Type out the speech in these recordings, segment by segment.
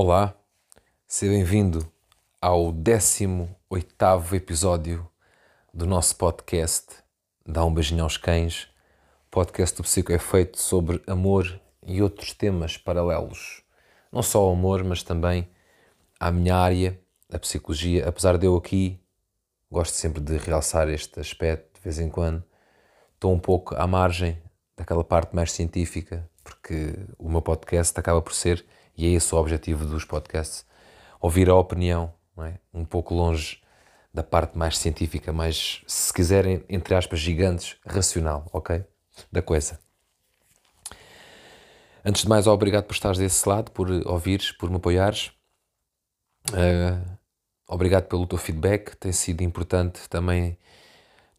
Olá, seja bem-vindo ao 18 episódio do nosso podcast Dá um beijinho aos cães, podcast do Psico é feito sobre amor e outros temas paralelos. Não só o amor, mas também a minha área, a psicologia. Apesar de eu aqui, gosto sempre de realçar este aspecto de vez em quando, estou um pouco à margem daquela parte mais científica, porque o meu podcast acaba por ser e é esse o objetivo dos podcasts, ouvir a opinião, é? um pouco longe da parte mais científica, mais, se quiserem, entre aspas, gigantes, racional, ok? Da coisa. Antes de mais, obrigado por estares desse lado, por ouvires, por me apoiares. Uh, obrigado pelo teu feedback, tem sido importante também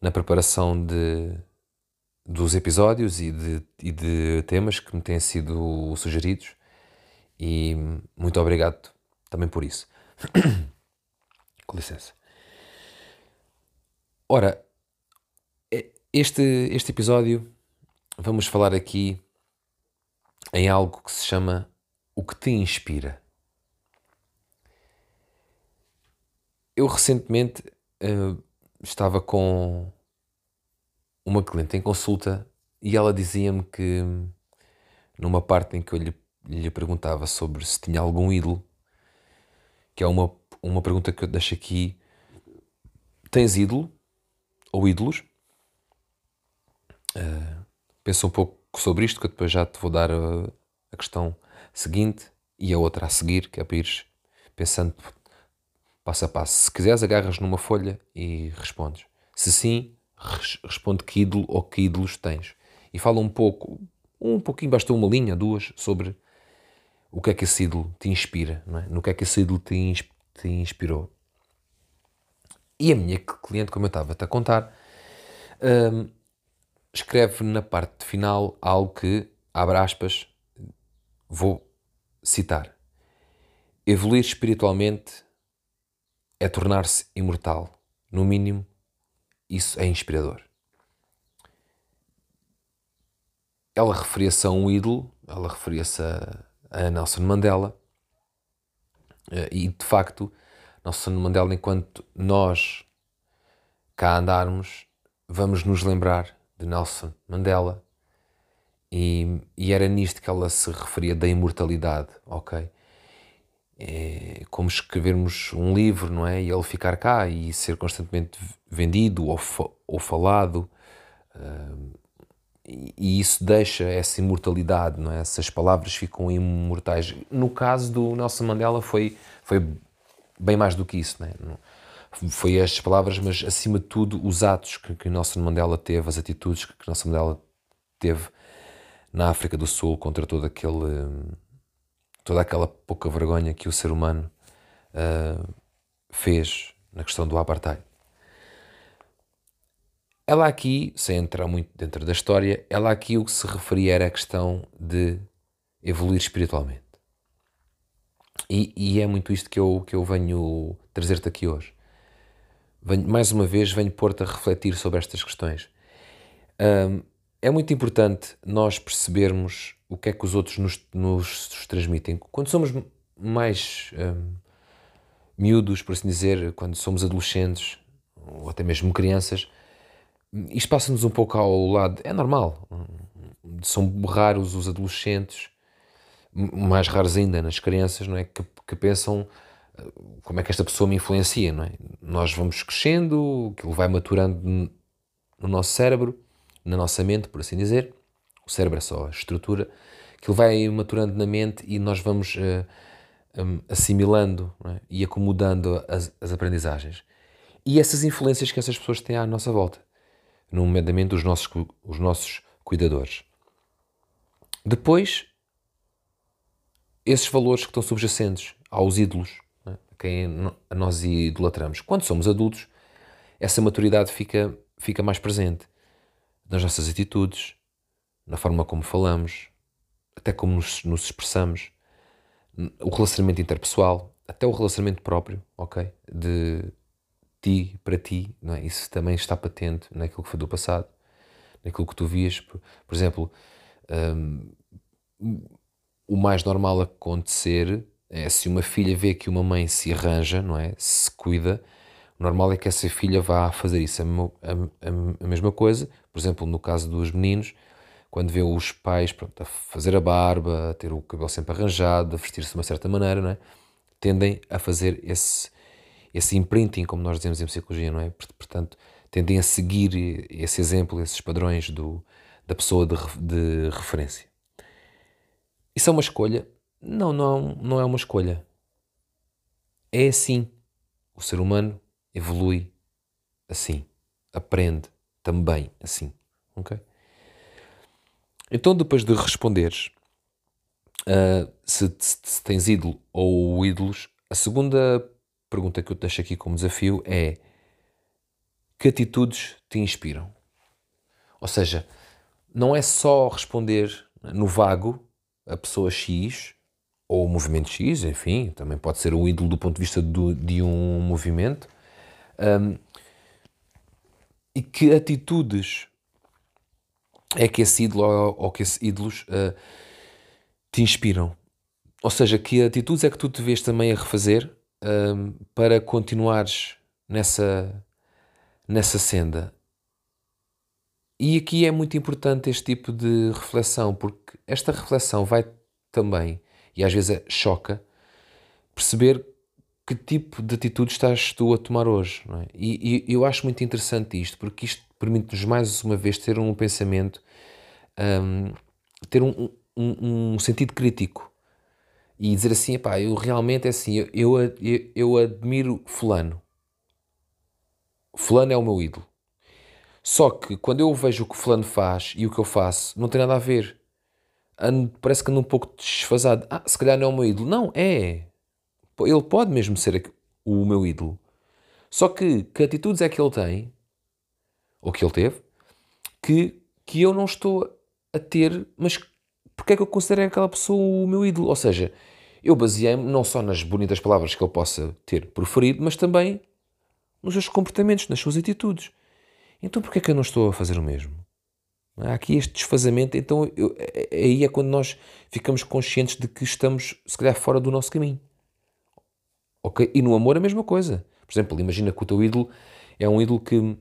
na preparação de, dos episódios e de, e de temas que me têm sido sugeridos e muito obrigado também por isso. Com licença. Ora, este, este episódio vamos falar aqui em algo que se chama O que te inspira. Eu recentemente uh, estava com uma cliente em consulta e ela dizia-me que numa parte em que eu lhe lhe perguntava sobre se tinha algum ídolo, que é uma, uma pergunta que eu deixo aqui. Tens ídolo? Ou ídolos? Uh, pensa um pouco sobre isto, que eu depois já te vou dar a, a questão seguinte e a outra a seguir, que é para ires pensando passo a passo. Se quiseres, agarras numa folha e respondes. Se sim, responde que ídolo ou que ídolos tens. E fala um pouco, um pouquinho, basta uma linha, duas, sobre o que é que esse ídolo te inspira, é? no que é que esse ídolo te, te inspirou. E a minha cliente, como eu estava-te a contar, hum, escreve na parte final algo que, abre aspas, vou citar. Evoluir espiritualmente é tornar-se imortal. No mínimo, isso é inspirador. Ela referia-se a um ídolo, ela referia-se a a Nelson Mandela. Eh, e de facto, Nelson Mandela, enquanto nós cá andarmos, vamos nos lembrar de Nelson Mandela. E, e era nisto que ela se referia da imortalidade, ok? É como escrevermos um livro, não é? E ele ficar cá e ser constantemente vendido ou, ou falado. Uh, e isso deixa essa imortalidade, não é? Essas palavras ficam imortais. No caso do Nelson Mandela foi, foi bem mais do que isso, não é? Foi as palavras, mas acima de tudo os atos que, que Nelson Mandela teve, as atitudes que Nelson Mandela teve na África do Sul contra todo aquele, toda aquela pouca vergonha que o ser humano uh, fez na questão do apartheid. Ela aqui, sem entrar muito dentro da história, ela aqui o que se referia era a questão de evoluir espiritualmente. E, e é muito isto que eu, que eu venho trazer-te aqui hoje. Venho, mais uma vez, venho pôr-te a refletir sobre estas questões. Um, é muito importante nós percebermos o que é que os outros nos, nos transmitem. Quando somos mais um, miúdos, por assim dizer, quando somos adolescentes ou até mesmo crianças, isto passa-nos um pouco ao lado. É normal. São raros os adolescentes, mais raros ainda nas crianças, não é? Que, que pensam eh, como é que esta pessoa me influencia, não é? Nós vamos crescendo, aquilo vai maturando no nosso cérebro, na nossa mente, por assim dizer. O cérebro é só a estrutura. Aquilo vai maturando na mente e nós vamos uh, assimilando é? e acomodando as, as aprendizagens. E essas influências que essas pessoas têm à nossa volta nomeadamente os nossos, os nossos cuidadores. Depois, esses valores que estão subjacentes aos ídolos, né, a quem nós idolatramos. Quando somos adultos, essa maturidade fica, fica mais presente nas nossas atitudes, na forma como falamos, até como nos, nos expressamos, o relacionamento interpessoal, até o relacionamento próprio, ok? De ti para ti, não é? isso também está patente naquilo que foi do passado, naquilo que tu vias. Por, exemplo, um, o mais normal acontecer É, se uma filha vê que uma mãe se arranja, não é? Se cuida, o normal é que essa filha vá fazer isso. A, a, a mesma coisa, por exemplo, no caso dos meninos, quando vê os pais pronto, a fazer a barba, a ter o cabelo sempre arranjado, a vestir-se de uma certa maneira, não é? tendem a fazer esse, esse imprinting, como nós dizemos em psicologia, não é? Portanto, tendem a seguir esse exemplo, esses padrões do, da pessoa de, de referência. Isso é uma escolha? Não, não, não é uma escolha. É assim. O ser humano evolui assim. Aprende também assim. Ok? Então, depois de responderes uh, se, se, se, tens ídolo ou ídolos, a segunda pergunta que eu te deixo aqui como desafio é que atitudes te inspiram? Ou seja, não é só responder no vago a pessoa X ou o movimento X, enfim, também pode ser o ídolo do ponto de vista do, de um movimento. Um, e que atitudes é que esse ídolo ou, que esses ídolos uh, te inspiram? Ou seja, que atitudes é que tu te vês também a refazer um, para continuares nessa, nessa senda? E aqui é muito importante este tipo de reflexão, porque esta reflexão vai também, e às vezes é, choca, perceber que tipo de atitude estás tu a tomar hoje. É? E, e, eu acho muito interessante isto, porque isto permite-nos mais uma vez ter um pensamento, um, ter um, um, um, sentido crítico e dizer assim: pá, eu realmente é assim, eu, eu, eu admiro Fulano. Fulano é o meu ídolo. Só que quando eu vejo o que Fulano faz e o que eu faço, não tem nada a ver. Ando, parece que ando um pouco desfasado. Ah, se calhar não é o meu ídolo. Não, é. Ele pode mesmo ser o meu ídolo. Só que que atitudes é que ele tem, ou que ele teve, que, que eu não estou a ter, mas porque é que eu considero aquela pessoa o meu ídolo? Ou seja, eu baseei-me não só nas bonitas palavras que ele possa ter proferido, mas também nos seus comportamentos, nas suas atitudes. Então porquê é que eu não estou a fazer o mesmo? Há aqui este desfazamento, então eu, é, é, aí é quando nós ficamos conscientes de que estamos, se calhar, fora do nosso caminho. Ok? E no amor a mesma coisa. Por exemplo, imagina que o teu ídolo é um ídolo que,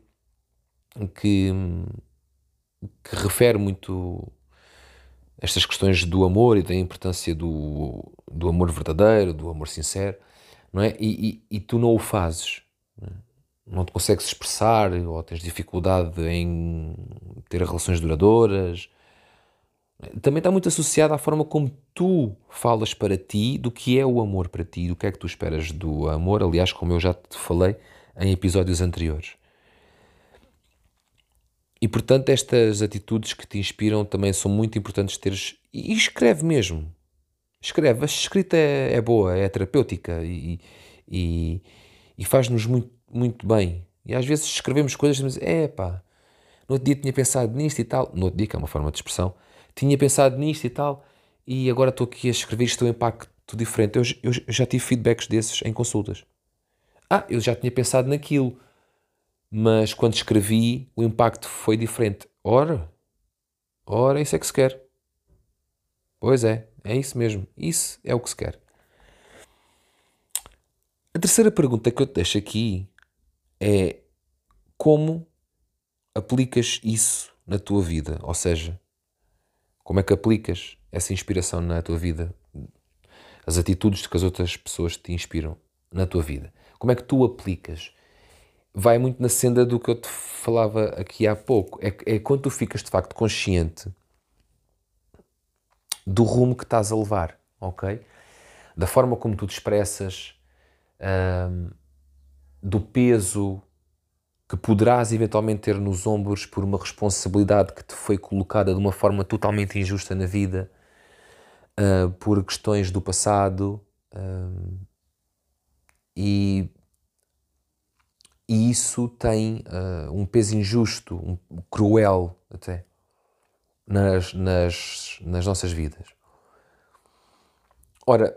que, que refere muito estas questões do amor e da importância do, do amor verdadeiro, do amor sincero, não é? E, e, e tu não o fazes. Não, é? não te consegues expressar ou tens dificuldade em ter relações duradouras. Também está muito associado à forma como tu falas para ti do que é o amor para ti, do que é que tu esperas do amor. Aliás, como eu já te falei em episódios anteriores. E portanto, estas atitudes que te inspiram também são muito importantes teres. E escreve mesmo. Escreve. A escrita é, é boa, é terapêutica e, e, e faz-nos muito, muito bem. E às vezes escrevemos coisas e dizemos: é pá, no outro dia tinha pensado nisto e tal. No outro dia, que é uma forma de expressão, tinha pensado nisto e tal, e agora estou aqui a escrever isto tem um impacto diferente. Eu, eu, eu já tive feedbacks desses em consultas. Ah, eu já tinha pensado naquilo mas quando escrevi o impacto foi diferente. Ora, ora, isso é que se quer. Pois é, é isso mesmo. Isso é o que se quer. A terceira pergunta que eu te deixo aqui é como aplicas isso na tua vida? Ou seja, como é que aplicas essa inspiração na tua vida? As atitudes que as outras pessoas te inspiram na tua vida? Como é que tu aplicas? Vai muito na senda do que eu te falava aqui há pouco. É, é quando tu ficas de facto consciente do rumo que estás a levar, ok? Da forma como tu te expressas, do peso que poderás eventualmente ter nos ombros por uma responsabilidade que te foi colocada de uma forma totalmente injusta na vida, uh, por questões do passado. Um, e e isso tem uh, um peso injusto, um, cruel até, nas, nas, nas nossas vidas. Ora,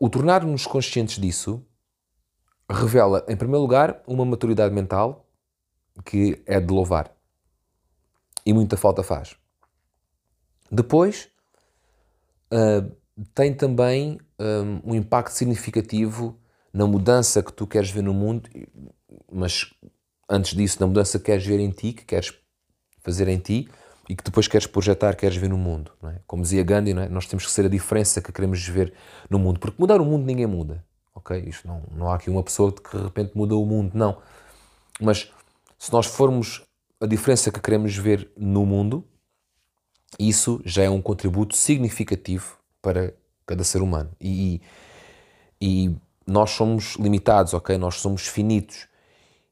o tornar-nos conscientes disso revela, em primeiro lugar, uma maturidade mental que é de louvar e muita falta faz. Depois, uh, tem também um, um, impacto significativo na mudança que tu queres ver no mundo, mas antes disso, na mudança que queres ver em ti, que queres fazer em ti e que depois queres projetar, queres ver no mundo. É? Como dizia Gandhi, é? nós temos que ser a diferença que queremos ver no mundo, porque mudar o mundo ninguém muda. Ok? Isto não, não há aqui uma pessoa que de repente muda o mundo, não. Mas se nós formos a diferença que queremos ver no mundo, isso já é um contributo significativo para cada ser humano. E, e nós somos limitados, ok? Nós somos finitos.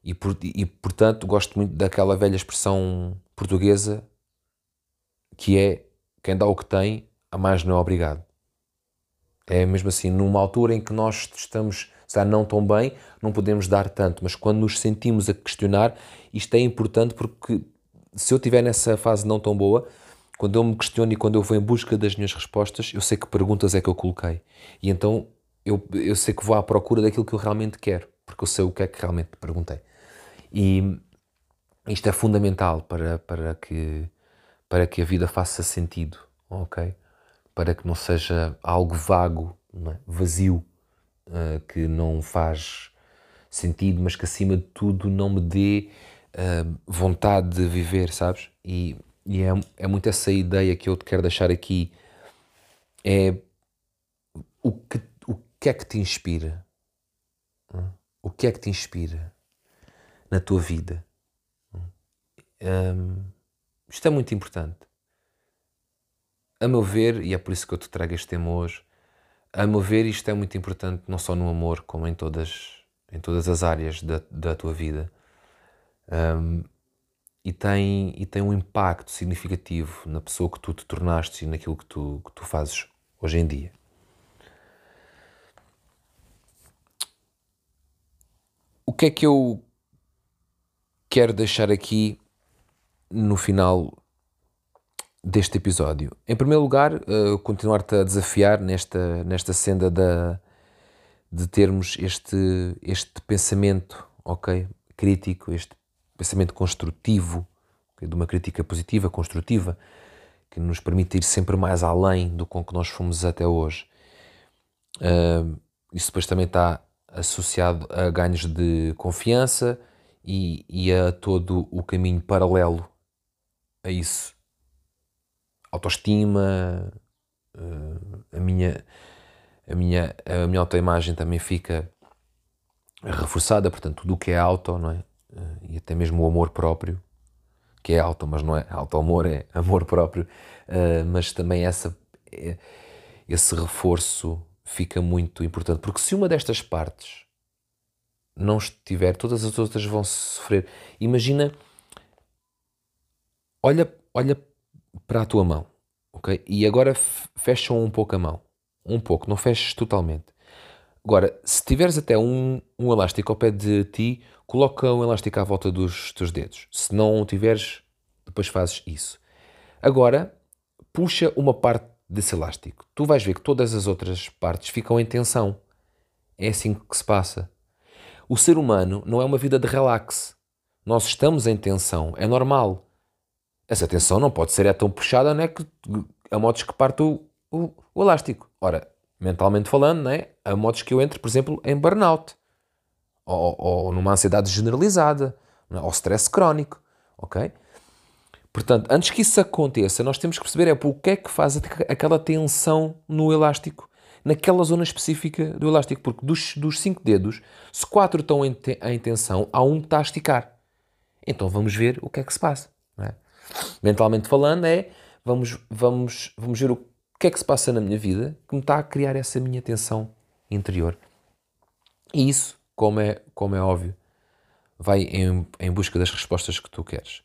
E, por, e, portanto, gosto muito daquela velha expressão portuguesa que é quem dá o que tem, a mais não é obrigado. É mesmo assim, numa altura em que nós estamos já não tão bem, não podemos dar tanto, mas quando nos sentimos a questionar, isto é importante porque se eu estiver nessa fase não tão boa, quando eu me questiono e quando eu vou em busca das minhas respostas, eu sei que perguntas é que eu coloquei. E então eu, eu sei que vou à procura daquilo que eu realmente quero, porque eu sei o que é que realmente perguntei. E isto é fundamental para, para, que, para que a vida faça sentido, ok? Para que não seja algo vago, é? vazio, uh, que não faz sentido, mas que acima de tudo não me dê uh, vontade de viver, sabes? E, e é, é muito essa ideia que eu te quero deixar aqui. É o que, que é que te inspira? O que é que te inspira na tua vida? Um, isto é muito importante. A meu ver, e é por isso que eu te trago este tema hoje, a meu ver, isto é muito importante não só no amor, como em todas, em todas as áreas da, da tua vida. Um, e, tem, e tem um impacto significativo na pessoa que tu te tornaste e naquilo que tu, que tu fazes hoje em dia. O que é que eu quero deixar aqui no final deste episódio? Em primeiro lugar, uh, continuar-te a desafiar nesta, nesta senda da, de termos este, este pensamento ok, crítico, este pensamento construtivo, okay, de uma crítica positiva, construtiva, que nos permite ir sempre mais além do com que nós fomos até hoje. Uh, isso depois também está associado a ganhos de confiança e, e a todo o caminho paralelo a isso. Autoestima, uh, a minha a minha, a minha autoimagem também fica reforçada, portanto, tudo o que é auto, não é? Eh, e até mesmo o amor próprio, que é auto, mas não é auto-amor, é amor próprio, uh, mas também essa, esse reforço fica muito importante, porque se uma destas partes não estiver, todas as outras vão sofrer. Imagina, olha, olha para a tua mão, ok? E agora fecha um pouco a mão, um pouco, não feches totalmente. Agora, se tiveres até um, um elástico ao pé de ti, coloca um elástico à volta dos teus dedos. Se não tiveres, depois fazes isso. Agora, puxa uma parte desse elástico. Tu vais ver que todas as outras partes ficam em tensão. É assim que se passa. O ser humano não é uma vida de relax. Nós estamos em tensão, é normal. Essa tensão não pode ser é tão puxada, não é que a modos que parte o, o, o elástico. Ora, mentalmente falando, né? a modos que eu entre, por exemplo, em burnout, ou, ou numa ansiedade generalizada, é? ou stress crónico, ok? Portanto, antes que isso aconteça, nós temos que perceber é o que é que faz aquela tensão no elástico, naquela zona específica do elástico, porque dos, dos cinco dedos, se quatro estão em, em tensão, há um que está a esticar. Então vamos ver o que é que se passa. É? Mentalmente falando, é vamos, vamos, vamos ver o que é que se passa na minha vida que me está a criar essa minha tensão interior. E isso, como é, como é óbvio, vai em, em busca das respostas que tu queres.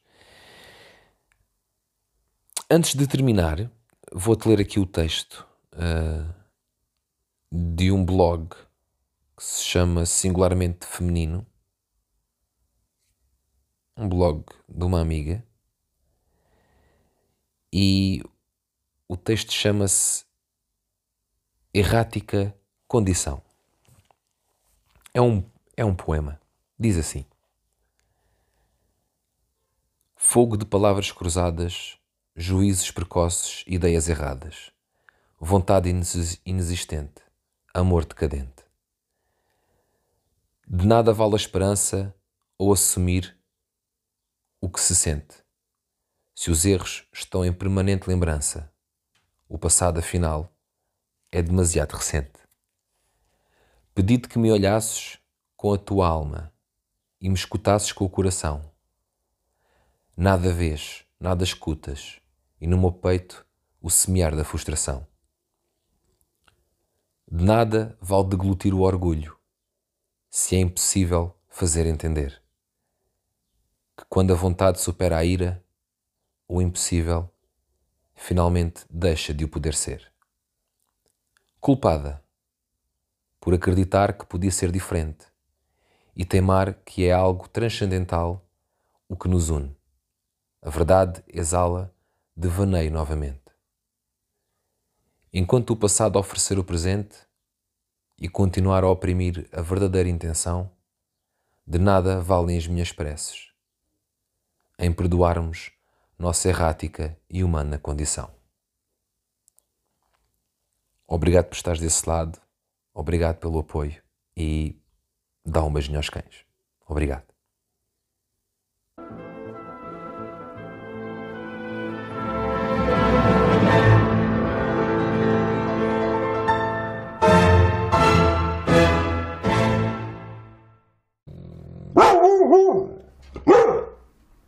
Antes de terminar, vou-te ler aqui o texto uh, de um blog que se chama Singularmente Feminino. Um blog de uma amiga. E o texto chama-se Errática Condição. É um, é um poema. Diz assim: Fogo de palavras cruzadas, juízes precoces, ideias erradas. vontade inexistente, amor decadente. De nada vale a esperança ou assumir o que se sente. Se os erros estão em permanente lembrança, o passado afinal é demasiado recente. Pedi-te que me olhasses com a tua alma e me escutasses com o coração. Nada vês, nada escutas, e no meu peito o semear da frustração. De nada vale deglutir o orgulho, se é impossível fazer entender que quando a vontade supera a ira, o impossível finalmente deixa de o poder ser. Culpada por acreditar que podia ser diferente e teimar que é algo transcendental o que nos une. A verdade exala devaneio novamente. Enquanto o passado oferecer o presente e continuar a oprimir a verdadeira intenção, de nada valem as minhas preces em perdoarmos nossa errática e humana condição. Obrigado por estares desse lado, obrigado pelo apoio e dá um beijinho aos cães. Obrigado.